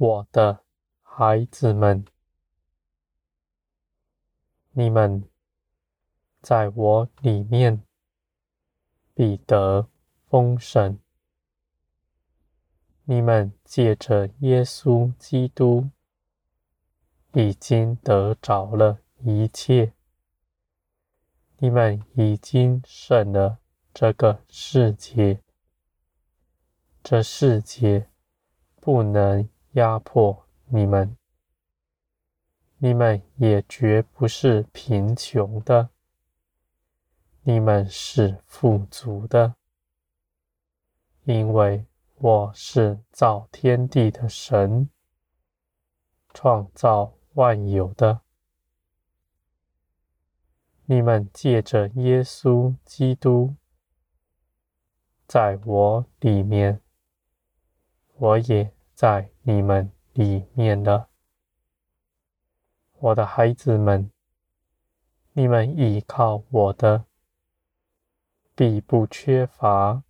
我的孩子们，你们在我里面必得丰盛。你们借着耶稣基督已经得着了一切。你们已经胜了这个世界，这世界不能压迫你们。你们也绝不是贫穷的，你们是富足的，因为我是造天地的神，创造万有的。你们借着耶稣基督，在我里面，我也在你们里面了。我的孩子们，你们依靠我的，必不缺乏。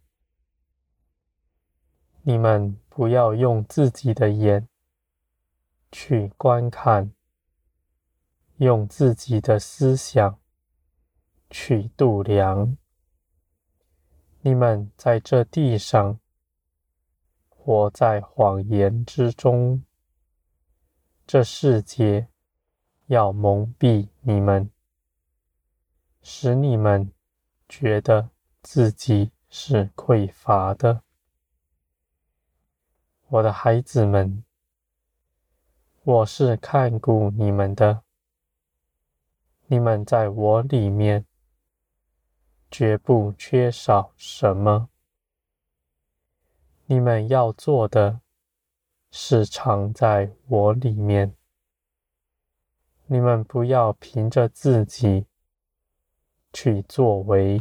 你们不要用自己的眼去观看，用自己的思想。去度量，你们在这地上活在谎言之中，这世界要蒙蔽你们，使你们觉得自己是匮乏的。我的孩子们，我是看顾你们的，你们在我里面。绝不缺少什么。你们要做的，是藏在我里面。你们不要凭着自己去作为，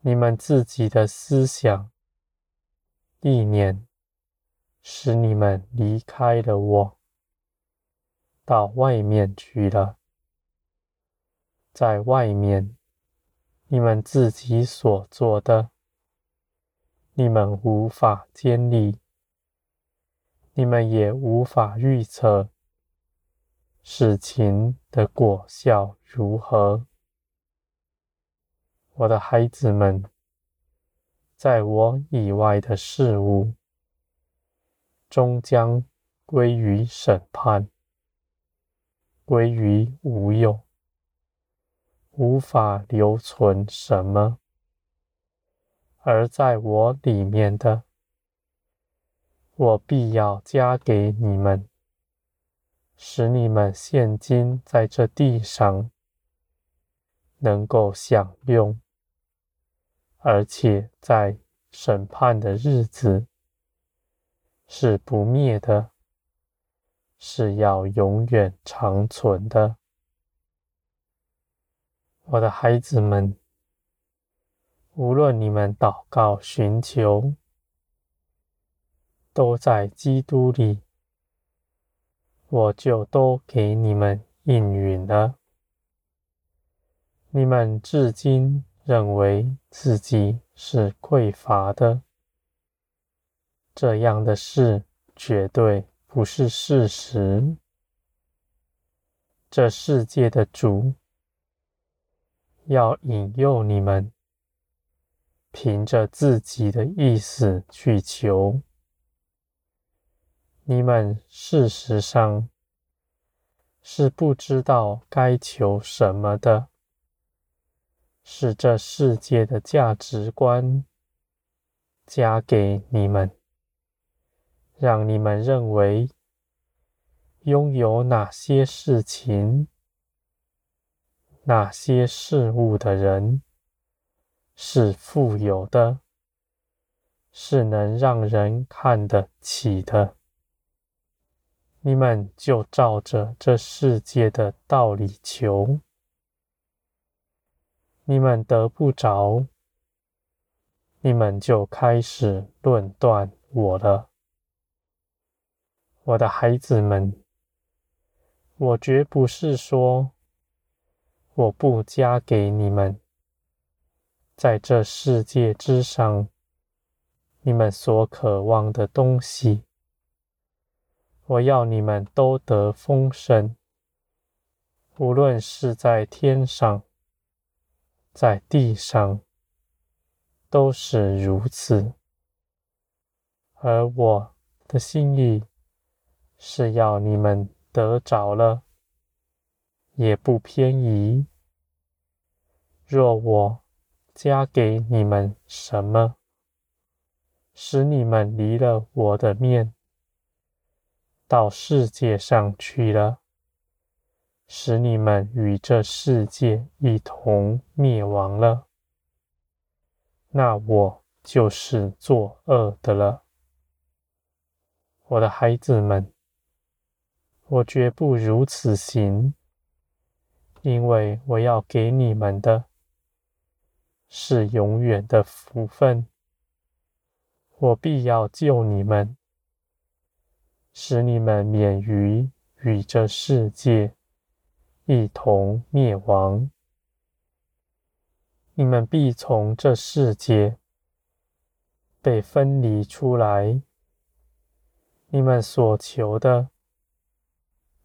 你们自己的思想、意念，使你们离开了我，到外面去了，在外面。你们自己所做的，你们无法建立，你们也无法预测事情的果效如何。我的孩子们，在我以外的事物，终将归于审判，归于无有。无法留存什么，而在我里面的，我必要加给你们，使你们现今在这地上能够享用，而且在审判的日子是不灭的，是要永远长存的。我的孩子们，无论你们祷告寻求，都在基督里，我就都给你们应允了。你们至今认为自己是匮乏的，这样的事绝对不是事实。这世界的主。要引诱你们，凭着自己的意思去求。你们事实上是不知道该求什么的，是这世界的价值观加给你们，让你们认为拥有哪些事情。哪些事物的人是富有的，是能让人看得起的。你们就照着这世界的道理求，你们得不着，你们就开始论断我了。我的孩子们，我绝不是说。我不加给你们，在这世界之上，你们所渴望的东西，我要你们都得丰盛，无论是在天上，在地上，都是如此。而我的心意是要你们得着了，也不偏移。若我加给你们什么，使你们离了我的面，到世界上去了，使你们与这世界一同灭亡了，那我就是作恶的了。我的孩子们，我绝不如此行，因为我要给你们的是永远的福分，我必要救你们。使你们免于与这世界一同灭亡，你们必从这世界被分离出来。你们所求的，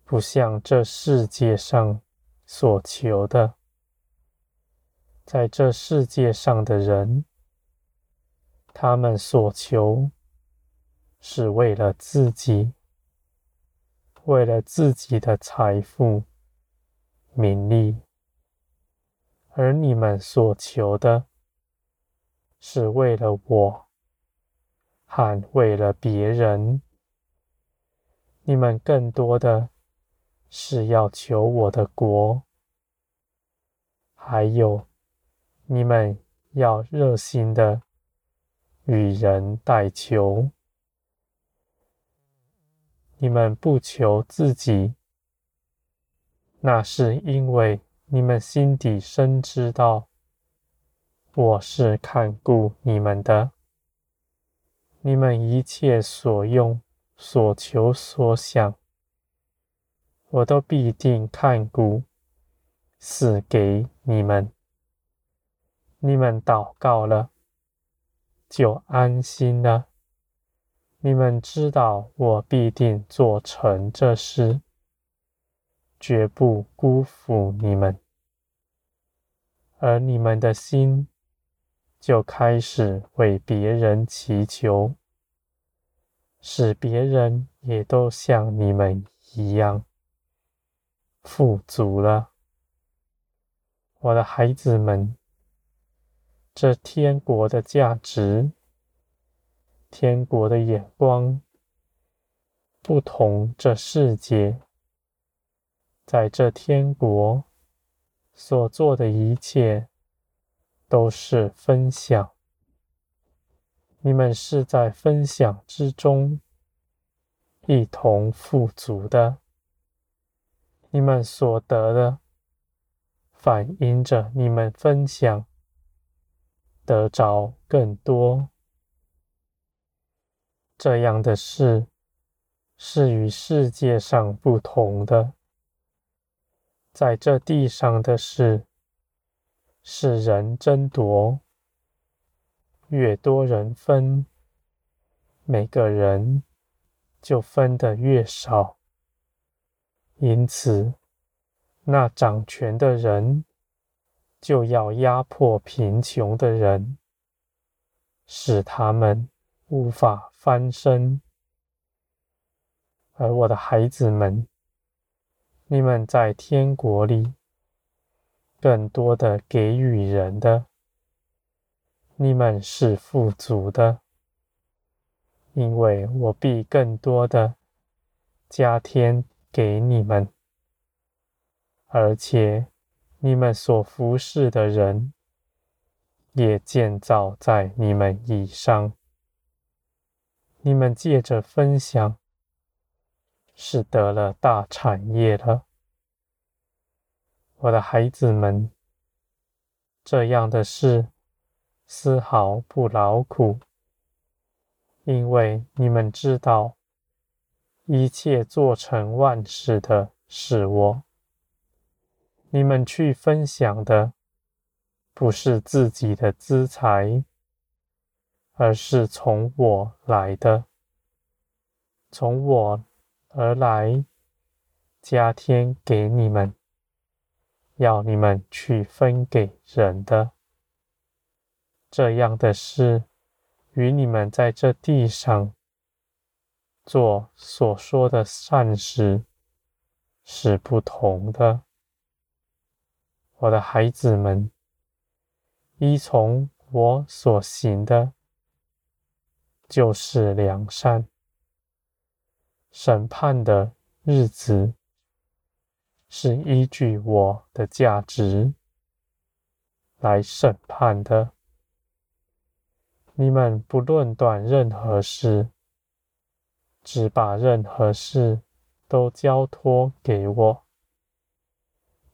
不像这世界上所求的。在这世界上的人，他们所求是为了自己。为了自己的财富、名利，而你们所求的，是为了我，和为了别人。你们更多的是要求我的国，还有你们要热心的与人代求。你们不求自己，那是因为你们心底深知道，我是看顾你们的。你们一切所用、所求、所想，我都必定看顾，赐给你们。你们祷告了，就安心了。你们知道，我必定做成这事，绝不辜负你们。而你们的心就开始为别人祈求，使别人也都像你们一样富足了。我的孩子们，这天国的价值。天国的眼光不同，这世界在这天国所做的一切都是分享。你们是在分享之中一同富足的，你们所得的反映着你们分享得着更多。这样的事是与世界上不同的，在这地上的事是人争夺，越多人分，每个人就分得越少，因此那掌权的人就要压迫贫穷的人，使他们无法翻身，而我的孩子们，你们在天国里更多的给予人的，你们是富足的，因为我必更多的加添给你们，而且你们所服侍的人也建造在你们以上。你们借着分享，是得了大产业了，我的孩子们。这样的事丝毫不劳苦，因为你们知道，一切做成万事的是我。你们去分享的，不是自己的资财。而是从我来的，从我而来，加添给你们，要你们去分给人的。这样的事，与你们在这地上做所说的善事是不同的。我的孩子们，依从我所行的，就是良善。审判的日子，是依据我的价值来审判的。你们不论断任何事，只把任何事都交托给我，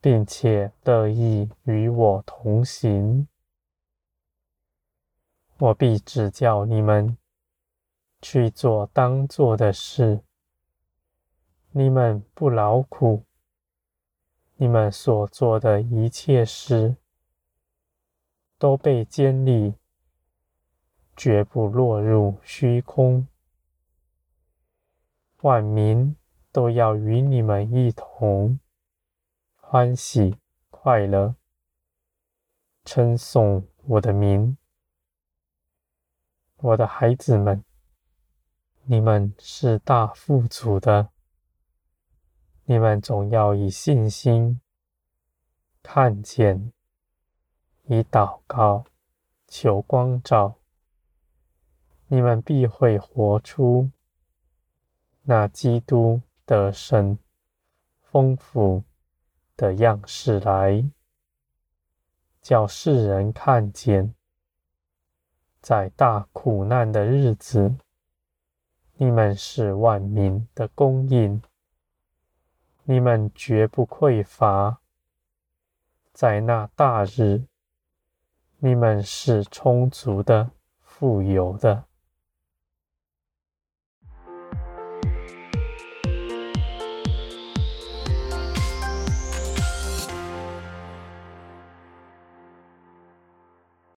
并且乐意与我同行，我必指教你们去做当做的事。你们不劳苦，你们所做的一切事都被坚立。绝不落入虚空。万民都要与你们一同欢喜快乐，称颂我的名。我的孩子们，你们是大富足的，你们总要以信心看见，以祷告求光照。你们必会活出那基督的神丰富的样式来，叫世人看见，在大苦难的日子，你们是万民的供应，你们绝不匮乏；在那大日，你们是充足的、富有的。